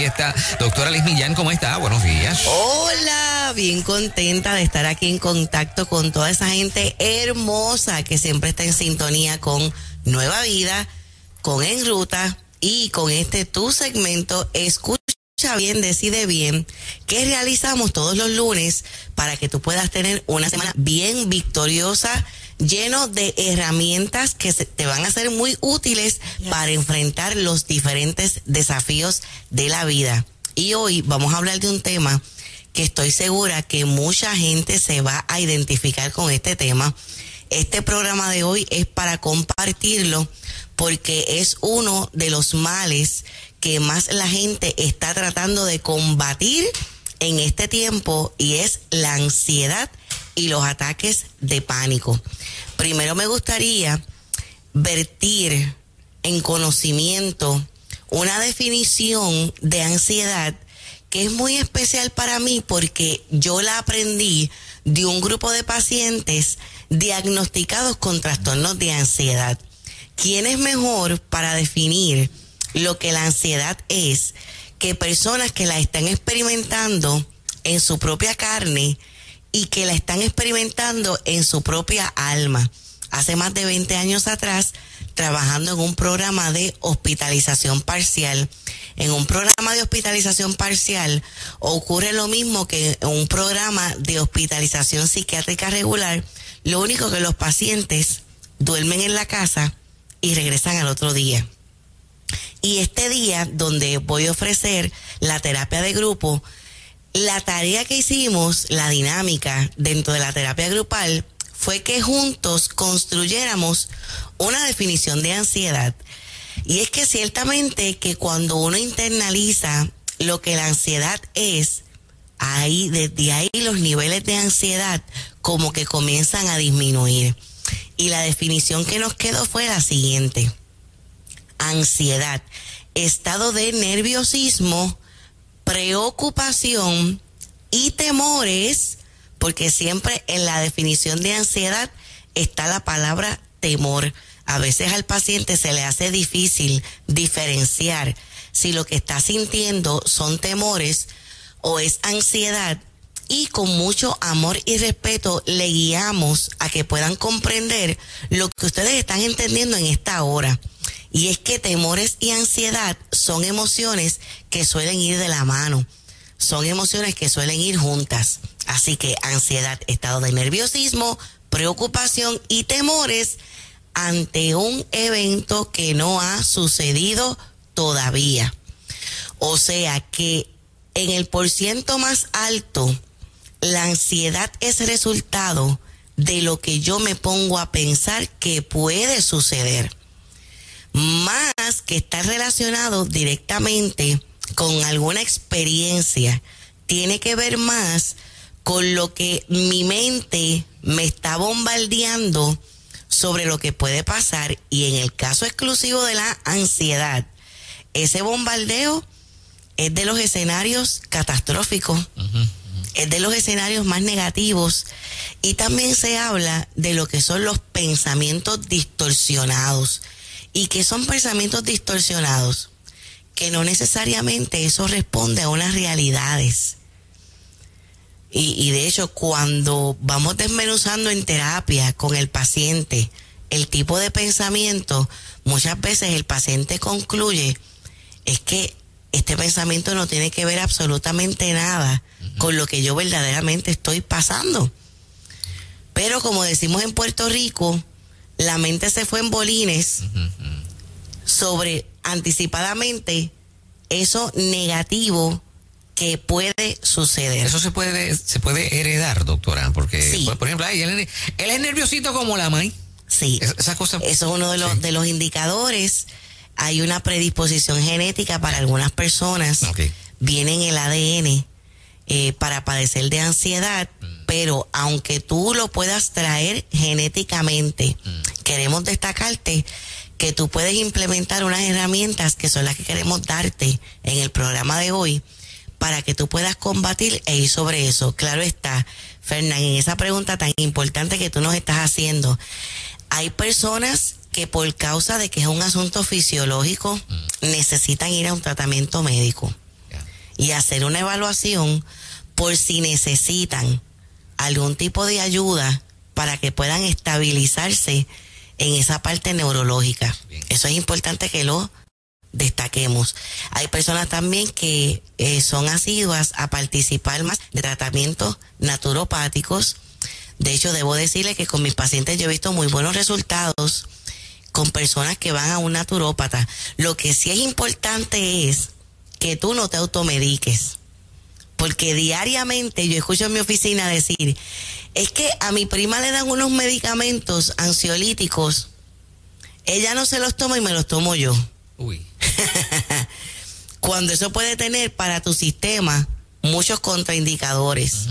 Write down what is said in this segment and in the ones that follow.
fiesta. Doctora Liz Millán, ¿cómo está? Buenos días. Hola, bien contenta de estar aquí en contacto con toda esa gente hermosa que siempre está en sintonía con Nueva Vida, con En Ruta y con este tu segmento Escucha bien, decide bien, que realizamos todos los lunes para que tú puedas tener una semana bien victoriosa, lleno de herramientas que te van a ser muy útiles para enfrentar los diferentes desafíos de la vida. Y hoy vamos a hablar de un tema que estoy segura que mucha gente se va a identificar con este tema. Este programa de hoy es para compartirlo porque es uno de los males que más la gente está tratando de combatir en este tiempo y es la ansiedad y los ataques de pánico. Primero me gustaría vertir en conocimiento una definición de ansiedad que es muy especial para mí porque yo la aprendí de un grupo de pacientes diagnosticados con trastornos de ansiedad. ¿Quién es mejor para definir lo que la ansiedad es que personas que la están experimentando en su propia carne y que la están experimentando en su propia alma. Hace más de 20 años atrás, trabajando en un programa de hospitalización parcial. En un programa de hospitalización parcial ocurre lo mismo que en un programa de hospitalización psiquiátrica regular. Lo único que los pacientes duermen en la casa y regresan al otro día. Y este día donde voy a ofrecer la terapia de grupo, la tarea que hicimos, la dinámica dentro de la terapia grupal, fue que juntos construyéramos una definición de ansiedad. Y es que ciertamente que cuando uno internaliza lo que la ansiedad es, ahí, desde ahí los niveles de ansiedad como que comienzan a disminuir. Y la definición que nos quedó fue la siguiente ansiedad, estado de nerviosismo, preocupación y temores, porque siempre en la definición de ansiedad está la palabra temor. A veces al paciente se le hace difícil diferenciar si lo que está sintiendo son temores o es ansiedad y con mucho amor y respeto le guiamos a que puedan comprender lo que ustedes están entendiendo en esta hora. Y es que temores y ansiedad son emociones que suelen ir de la mano, son emociones que suelen ir juntas. Así que ansiedad, estado de nerviosismo, preocupación y temores ante un evento que no ha sucedido todavía. O sea que en el porciento más alto, la ansiedad es resultado de lo que yo me pongo a pensar que puede suceder más que estar relacionado directamente con alguna experiencia, tiene que ver más con lo que mi mente me está bombardeando sobre lo que puede pasar. Y en el caso exclusivo de la ansiedad, ese bombardeo es de los escenarios catastróficos, es de los escenarios más negativos. Y también se habla de lo que son los pensamientos distorsionados y que son pensamientos distorsionados, que no necesariamente eso responde a unas realidades. Y, de hecho, cuando vamos desmenuzando en terapia con el paciente el tipo de pensamiento, muchas veces el paciente concluye es que este pensamiento no tiene que ver absolutamente nada con lo que yo verdaderamente estoy pasando. Pero como decimos en Puerto Rico, la mente se fue en bolines sobre anticipadamente eso negativo que puede suceder. Eso se puede, se puede heredar, doctora, porque, por, ejemplo, él, es nerviosito como la maíz. Sí. esa cosa, Eso es uno de los, de los indicadores. Hay una predisposición genética para algunas personas. Viene en el ADN eh, para padecer de ansiedad, mm. pero aunque tú lo puedas traer genéticamente, mm. queremos destacarte que tú puedes implementar unas herramientas que son las que queremos darte en el programa de hoy para que tú puedas combatir e ir sobre eso. Claro está, Fernán, en esa pregunta tan importante que tú nos estás haciendo, hay personas que por causa de que es un asunto fisiológico mm. necesitan ir a un tratamiento médico. y hacer una evaluación por si necesitan algún tipo de ayuda para que puedan estabilizarse en esa parte neurológica. Eso es importante que lo destaquemos. Hay personas también que eh, son asiduas a participar más de tratamientos naturopáticos. De hecho, debo decirle que con mis pacientes yo he visto muy buenos resultados con personas que van a un naturópata. Lo que sí es importante es que tú no te automediques. Porque diariamente yo escucho en mi oficina decir, es que a mi prima le dan unos medicamentos ansiolíticos, ella no se los toma y me los tomo yo. Uy. Cuando eso puede tener para tu sistema muchos contraindicadores.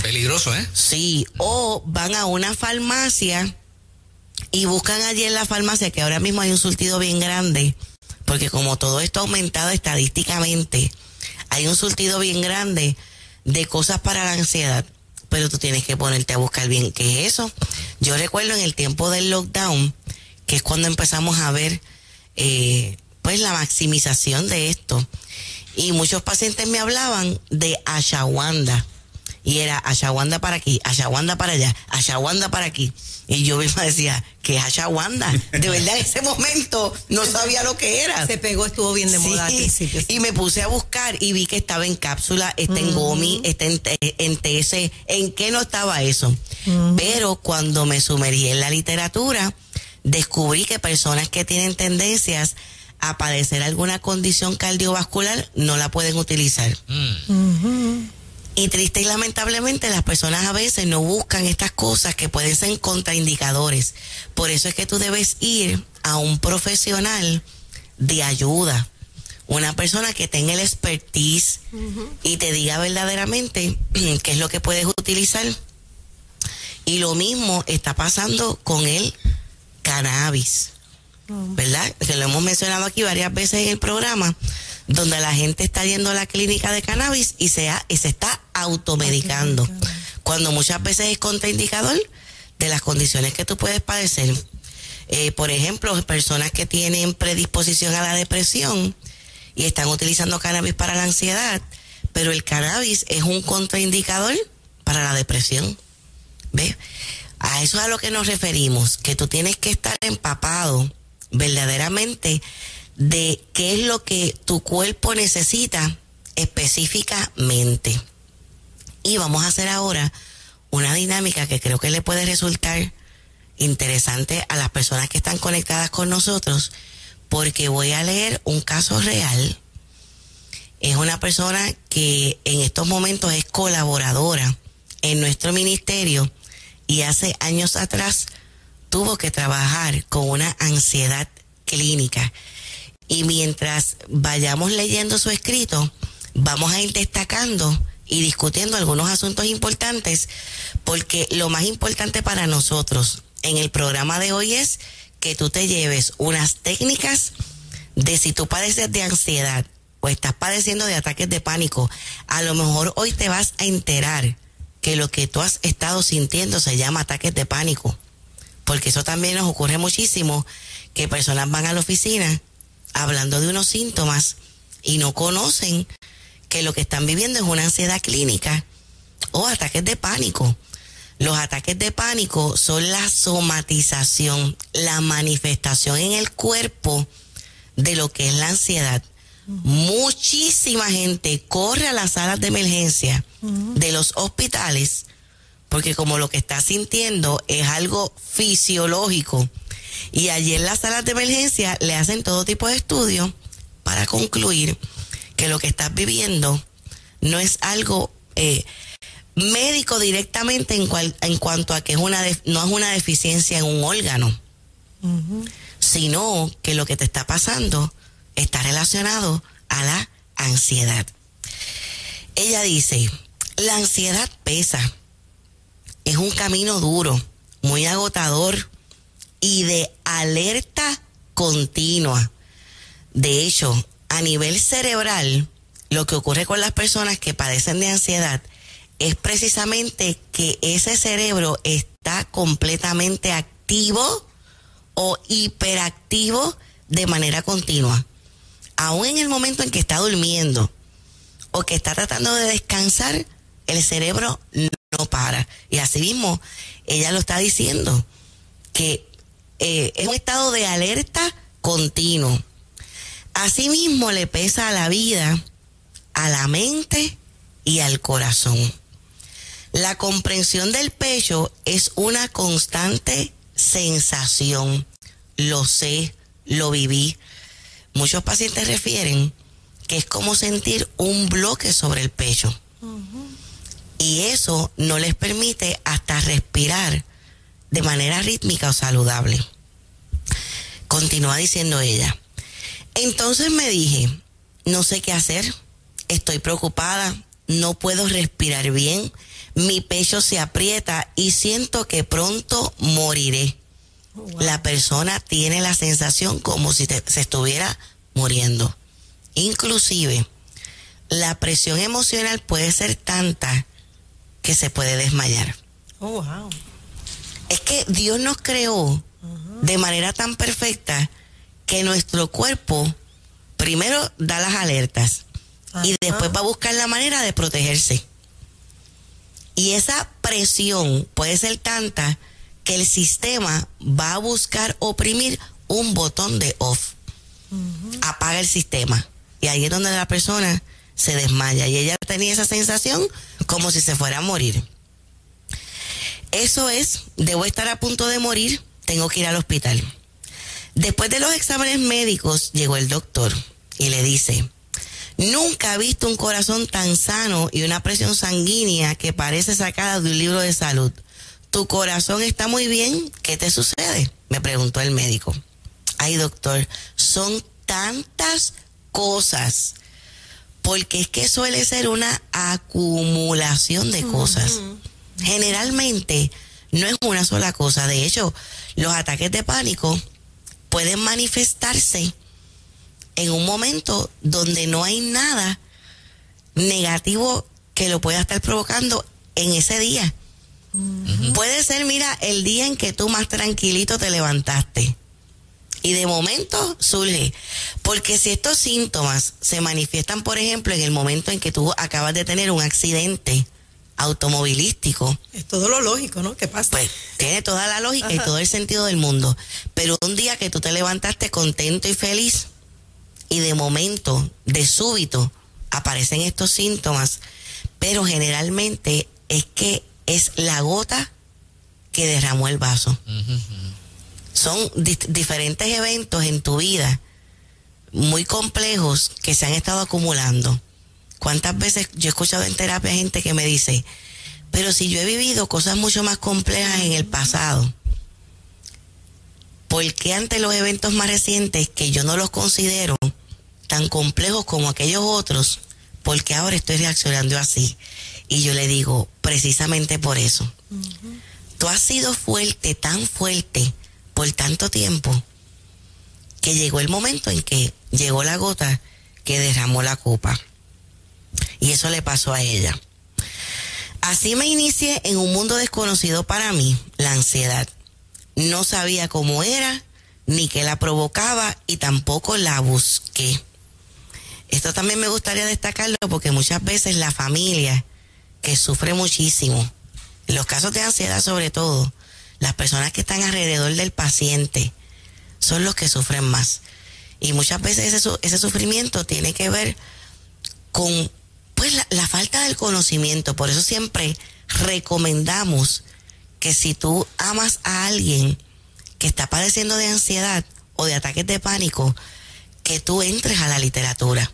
Peligroso, ¿eh? Sí, o van a una farmacia y buscan allí en la farmacia que ahora mismo hay un surtido bien grande, porque como todo esto ha aumentado estadísticamente, hay un surtido bien grande de cosas para la ansiedad, pero tú tienes que ponerte a buscar bien qué es eso. Yo recuerdo en el tiempo del lockdown, que es cuando empezamos a ver eh, pues la maximización de esto. Y muchos pacientes me hablaban de ashawanda. Y era ashawanda para aquí, ashawanda para allá, ashawanda para aquí. Y yo misma decía, ¿qué es ashawanda? De verdad, en ese momento no sabía lo que era. Se pegó, estuvo bien de moda Y me puse a buscar y vi que estaba en cápsula, está en gomi, está en, en TS. ¿En qué no estaba eso? Pero cuando me sumergí en la literatura, descubrí que personas que tienen tendencias a padecer alguna condición cardiovascular no la pueden utilizar. Mm. Y triste y lamentablemente las personas a veces no buscan estas cosas que pueden ser contraindicadores. Por eso es que tú debes ir a un profesional de ayuda, una persona que tenga el expertise y te diga verdaderamente qué es lo que puedes utilizar. Y lo mismo está pasando con el cannabis, ¿verdad? Que lo hemos mencionado aquí varias veces en el programa donde la gente está yendo a la clínica de cannabis y se, y se está automedicando, cuando muchas veces es contraindicador de las condiciones que tú puedes padecer. Eh, por ejemplo, personas que tienen predisposición a la depresión y están utilizando cannabis para la ansiedad, pero el cannabis es un contraindicador para la depresión. ¿Ves? A eso es a lo que nos referimos, que tú tienes que estar empapado verdaderamente de qué es lo que tu cuerpo necesita específicamente. Y vamos a hacer ahora una dinámica que creo que le puede resultar interesante a las personas que están conectadas con nosotros, porque voy a leer un caso real. Es una persona que en estos momentos es colaboradora en nuestro ministerio y hace años atrás tuvo que trabajar con una ansiedad clínica y mientras vayamos leyendo su escrito, vamos a ir destacando y discutiendo algunos asuntos importantes, porque lo más importante para nosotros en el programa de hoy es que tú te lleves unas técnicas de si tú padeces de ansiedad o estás padeciendo de ataques de pánico, a lo mejor hoy te vas a enterar que lo que tú has estado sintiendo se llama ataques de pánico, porque eso también nos ocurre muchísimo, que personas van a la oficina hablando de unos síntomas y no conocen que lo que están viviendo es una ansiedad clínica o ataques de pánico. Los ataques de pánico son la somatización, la manifestación en el cuerpo de lo que es la ansiedad. Muchísima gente corre a las salas de emergencia de los hospitales porque como lo que está sintiendo es algo fisiológico, y allí en las salas de emergencia le hacen todo tipo de estudios para concluir que lo que estás viviendo no es algo eh, médico directamente en, en cuanto a que es una no es una deficiencia en un órgano, sino que lo que te está pasando está relacionado a la ansiedad. Ella dice, la ansiedad pesa, es un camino duro, muy agotador, y de alerta continua. De hecho, a nivel cerebral, lo que ocurre con las personas que padecen de ansiedad es precisamente que ese cerebro está completamente activo o hiperactivo de manera continua. Aún en el momento en que está durmiendo o que está tratando de descansar, el cerebro no para. Y así mismo, ella lo está diciendo, que eh, es un estado de alerta continuo. Asimismo le pesa a la vida, a la mente y al corazón. La comprensión del pecho es una constante sensación. Lo sé, lo viví. Muchos pacientes refieren que es como sentir un bloque sobre el pecho. Y eso no les permite hasta respirar de manera rítmica o saludable. Continúa diciendo ella. Entonces me dije, no sé qué hacer, estoy preocupada, no puedo respirar bien, mi pecho se aprieta y siento que pronto moriré. Oh, la persona tiene la sensación como si se estuviera muriendo. Inclusive, la presión emocional puede ser tanta que se puede desmayar. Oh, wow. Es que Dios nos creó de manera tan perfecta que nuestro cuerpo primero da las alertas y después va a buscar la manera de protegerse. Y esa presión puede ser tanta que el sistema va a buscar oprimir un botón de off. Apaga el sistema. Y ahí es donde la persona se desmaya. Y ella tenía esa sensación como si se fuera a morir. Eso es, debo estar a punto de morir, tengo que ir al hospital. Después de los exámenes médicos llegó el doctor y le dice, nunca he visto un corazón tan sano y una presión sanguínea que parece sacada de un libro de salud. Tu corazón está muy bien, ¿qué te sucede? Me preguntó el médico. Ay, doctor, son tantas cosas, porque es que suele ser una acumulación de cosas. Generalmente no es una sola cosa. De hecho, los ataques de pánico pueden manifestarse en un momento donde no hay nada negativo que lo pueda estar provocando en ese día. Puede ser, mira, el día en que tú más tranquilito te levantaste. Y de momento surge. Porque si estos síntomas se manifiestan, por ejemplo, en el momento en que tú acabas de tener un accidente, automovilístico. Es todo lo lógico, ¿no? ¿Qué pasa? Pues tiene toda la lógica y todo el sentido del mundo. Pero un día que tú te levantaste contento y feliz y de momento, de súbito, aparecen estos síntomas, pero generalmente es que es la gota que derramó el vaso. Son diferentes eventos en tu vida muy complejos que se han estado acumulando ¿Cuántas veces yo he escuchado en terapia gente que me dice, pero si yo he vivido cosas mucho más complejas en el pasado, ¿por qué ante los eventos más recientes que yo no los considero tan complejos como aquellos otros, por qué ahora estoy reaccionando así? Y yo le digo, precisamente por eso. Tú has sido fuerte, tan fuerte, por tanto tiempo, que llegó el momento en que llegó la gota que derramó la copa. Y eso le pasó a ella. Así me inicié en un mundo desconocido para mí, la ansiedad. No sabía cómo era, ni qué la provocaba y tampoco la busqué. Esto también me gustaría destacarlo porque muchas veces la familia que sufre muchísimo, en los casos de ansiedad sobre todo, las personas que están alrededor del paciente son los que sufren más. Y muchas veces ese, ese sufrimiento tiene que ver con pues la, falta del conocimiento. Por eso siempre recomendamos que si tú amas a alguien que está padeciendo de ansiedad o de ataques de pánico, que tú entres a la literatura,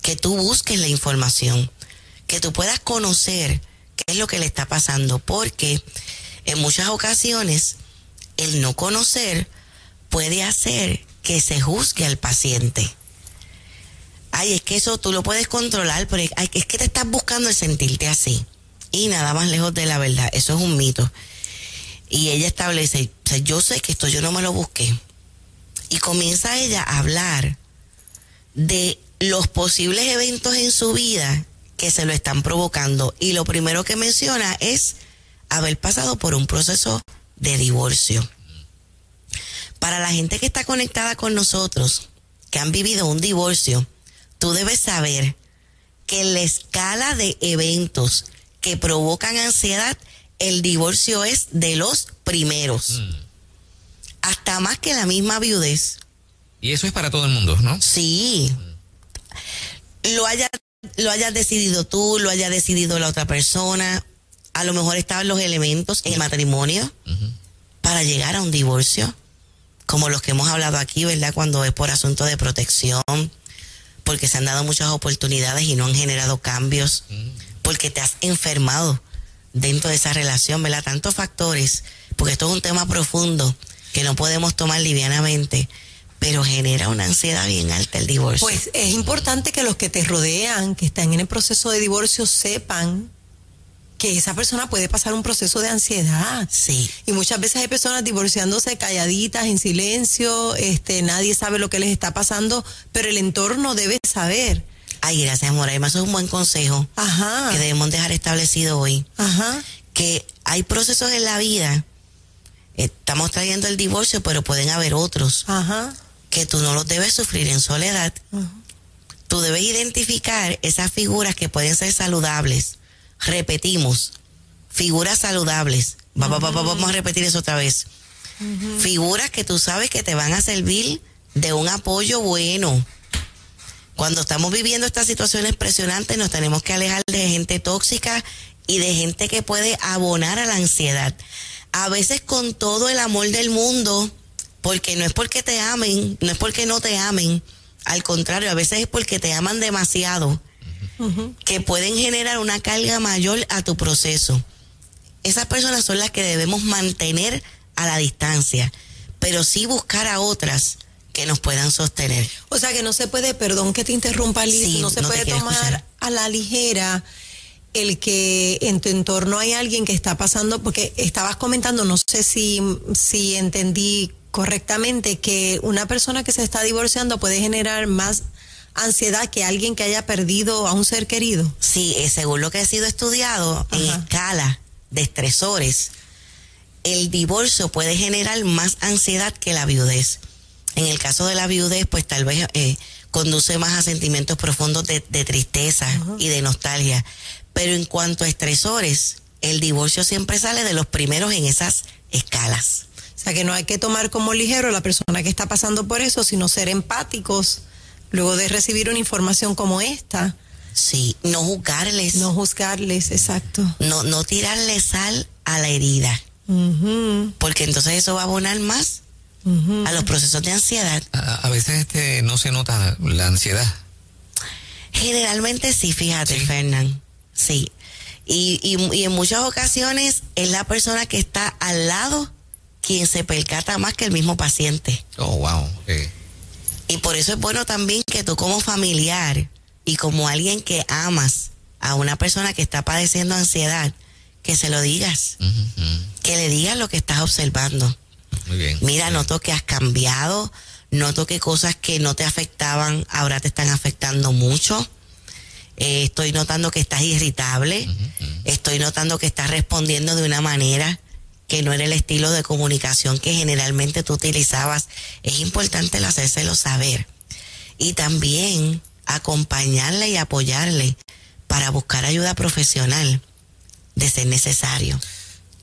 que tú busques la información, que tú puedas conocer qué es lo que le está pasando, porque en muchas ocasiones el no conocer puede hacer que se juzgue al paciente ay, es que eso tú lo puedes controlar, pero es que te estás buscando el sentirte así. Y nada más lejos de la verdad, eso es un mito. Y ella establece, o sea, yo sé que esto yo no me lo busqué. Y comienza ella a hablar de los posibles eventos en su vida que se lo están provocando. Y lo primero que menciona es haber pasado por un proceso de divorcio. Para la gente que está conectada con nosotros, que han vivido un divorcio, tú debes saber que en la escala de eventos que provocan ansiedad, el divorcio es de los primeros. Mm. Hasta más que la misma viudez. Y eso es para todo el mundo, ¿no? Sí. Lo haya lo hayas decidido tú, lo haya decidido la otra persona, a lo mejor estaban los elementos en el matrimonio para llegar a un divorcio, como los que hemos hablado aquí, ¿verdad? Cuando es por asunto de protección, porque se han dado muchas oportunidades y no han generado cambios, porque te has enfermado dentro de esa relación, ¿verdad? Tantos factores, porque esto es un tema profundo que no podemos tomar livianamente pero genera una ansiedad bien alta el divorcio. Pues es importante que los que te rodean, que están en el proceso de divorcio, sepan que esa persona puede pasar un proceso de ansiedad. Sí. Y muchas veces hay personas divorciándose calladitas, en silencio, este, nadie sabe lo que les está pasando, pero el entorno debe saber. Ay, gracias, amor. Además, es un buen consejo Ajá. que debemos dejar establecido hoy. Ajá. Que hay procesos en la vida. Estamos trayendo el divorcio, pero pueden haber otros. Ajá. Que tú no los debes sufrir en soledad. Tú debes identificar esas figuras que pueden ser saludables repetimos, figuras saludables. vamos a repetir eso otra vez. Figuras que tú sabes que te van a servir de un apoyo bueno. Cuando estamos viviendo estas situaciones presionantes, nos tenemos que alejar de gente tóxica y de gente que puede abonar a la ansiedad. A veces con todo el amor del mundo, porque no es porque te amen, no es porque no te amen, al contrario, a veces es porque te aman demasiado que pueden generar una carga mayor a tu proceso. Esas personas son las que debemos mantener a la distancia, pero sí buscar a otras que nos puedan sostener. O sea que no se puede, perdón que te interrumpa, Liz, no se puede tomar a la ligera el que en tu entorno hay alguien que está pasando, porque estabas comentando, no sé si, si entendí correctamente, que una persona que se está divorciando puede generar más ansiedad que alguien que haya perdido a un ser querido? Sí, eh, según lo que ha sido estudiado en escala de estresores, el divorcio puede generar más ansiedad que la viudez. En el caso de la viudez, pues tal vez eh, conduce más a sentimientos profundos de, tristeza y de nostalgia. Pero en cuanto a estresores, el divorcio siempre sale de los primeros en esas escalas. O sea que no hay que tomar como ligero a la persona que está pasando por eso, sino ser empáticos luego de recibir una información como esta. Sí, no juzgarles. No juzgarles, exacto. No, no tirarle sal a la herida. Porque entonces eso va a abonar más a los procesos de ansiedad. A, veces este, no se nota la ansiedad. Generalmente sí, fíjate, Fernán. Sí. Y, y, en muchas ocasiones es la persona que está al lado quien se percata más que el mismo paciente. Oh, wow. Y por eso es bueno también que tú como familiar y como alguien que amas a una persona que está padeciendo ansiedad, que se lo digas. Que le digas lo que estás observando. Muy bien. Mira, noto que has cambiado, noto que cosas que no te afectaban ahora te están afectando mucho. Eh, estoy notando que estás irritable. Estoy notando que estás respondiendo de una manera que no era el estilo de comunicación que generalmente tú utilizabas, es importante el hacérselo saber. Y también acompañarle y apoyarle para buscar ayuda profesional de ser necesario.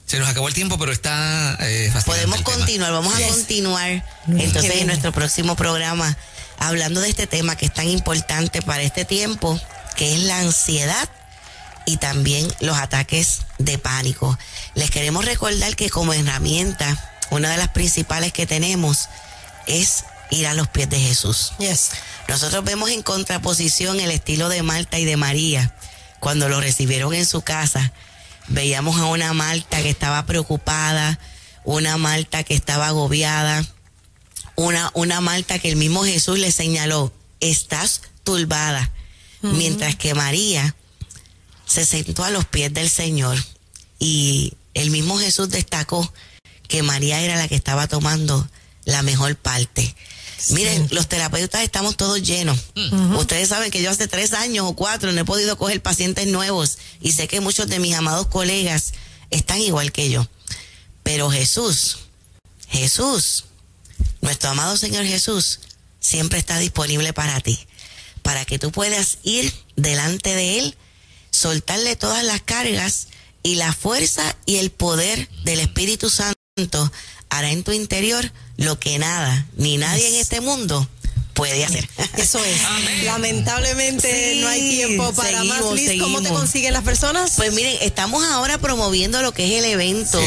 Se nos acabó el tiempo, pero está eh, Podemos continuar, vamos a continuar entonces en nuestro próximo programa hablando de este tema que es tan importante para este tiempo, que es la ansiedad y también los ataques de pánico. Les queremos recordar que como herramienta, una de las principales que tenemos es ir a los pies de Jesús. Yes. Nosotros vemos en contraposición el estilo de Marta y de María cuando lo recibieron en su casa. Veíamos a una Marta que estaba preocupada, una Marta que estaba agobiada, una, una Marta que el mismo Jesús le señaló, estás turbada, mientras que María se sentó a los pies del Señor y el mismo Jesús destacó que María era la que estaba tomando la mejor parte. Miren, los terapeutas estamos todos llenos. Ustedes saben que yo hace tres años o cuatro no he podido coger pacientes nuevos y sé que muchos de mis amados colegas están igual que yo. Pero Jesús, Jesús, nuestro amado Señor Jesús, siempre está disponible para ti, para que tú puedas ir delante de Él, soltarle todas las cargas y la fuerza y el poder del Espíritu Santo hará en tu interior lo que nada ni nadie en este mundo puede hacer. Eso es. Lamentablemente no hay tiempo para más. ¿Cómo te consiguen las personas? Pues miren, estamos ahora promoviendo lo que es el evento,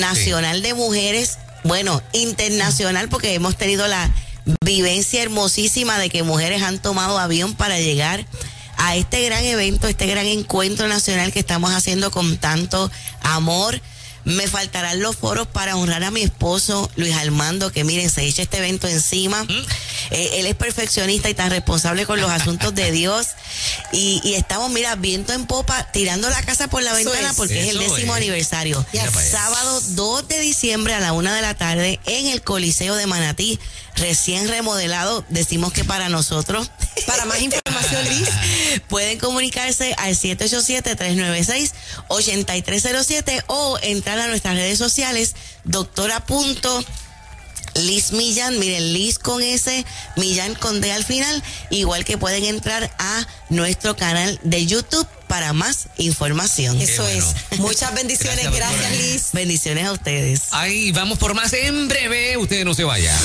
nacional de mujeres, bueno, internacional, porque hemos tenido la vivencia hermosísima de que mujeres han tomado avión para llegar a este gran evento, este gran encuentro nacional que estamos haciendo con tanto amor me faltarán los foros para honrar a mi esposo Luis Armando, que miren, se echa este evento encima. ¿Mm? Eh, él es perfeccionista y tan responsable con los asuntos de Dios. Y, estamos, mira, viento en popa, tirando la casa por la ventana porque es el décimo aniversario. Sábado 2 de diciembre a la una de la tarde en el Coliseo de Manatí, recién remodelado. Decimos que para nosotros. Para más información, Liz. Pueden comunicarse al 787-396-8307 o entrar a nuestras redes sociales, doctora. Liz Millán, miren, Liz con S, Millán con D al final, igual que pueden entrar a nuestro canal de YouTube para más información. Eso es. Muchas bendiciones, gracias, gracias Liz. Bendiciones a ustedes. Ahí vamos por más en breve, ustedes no se vayan.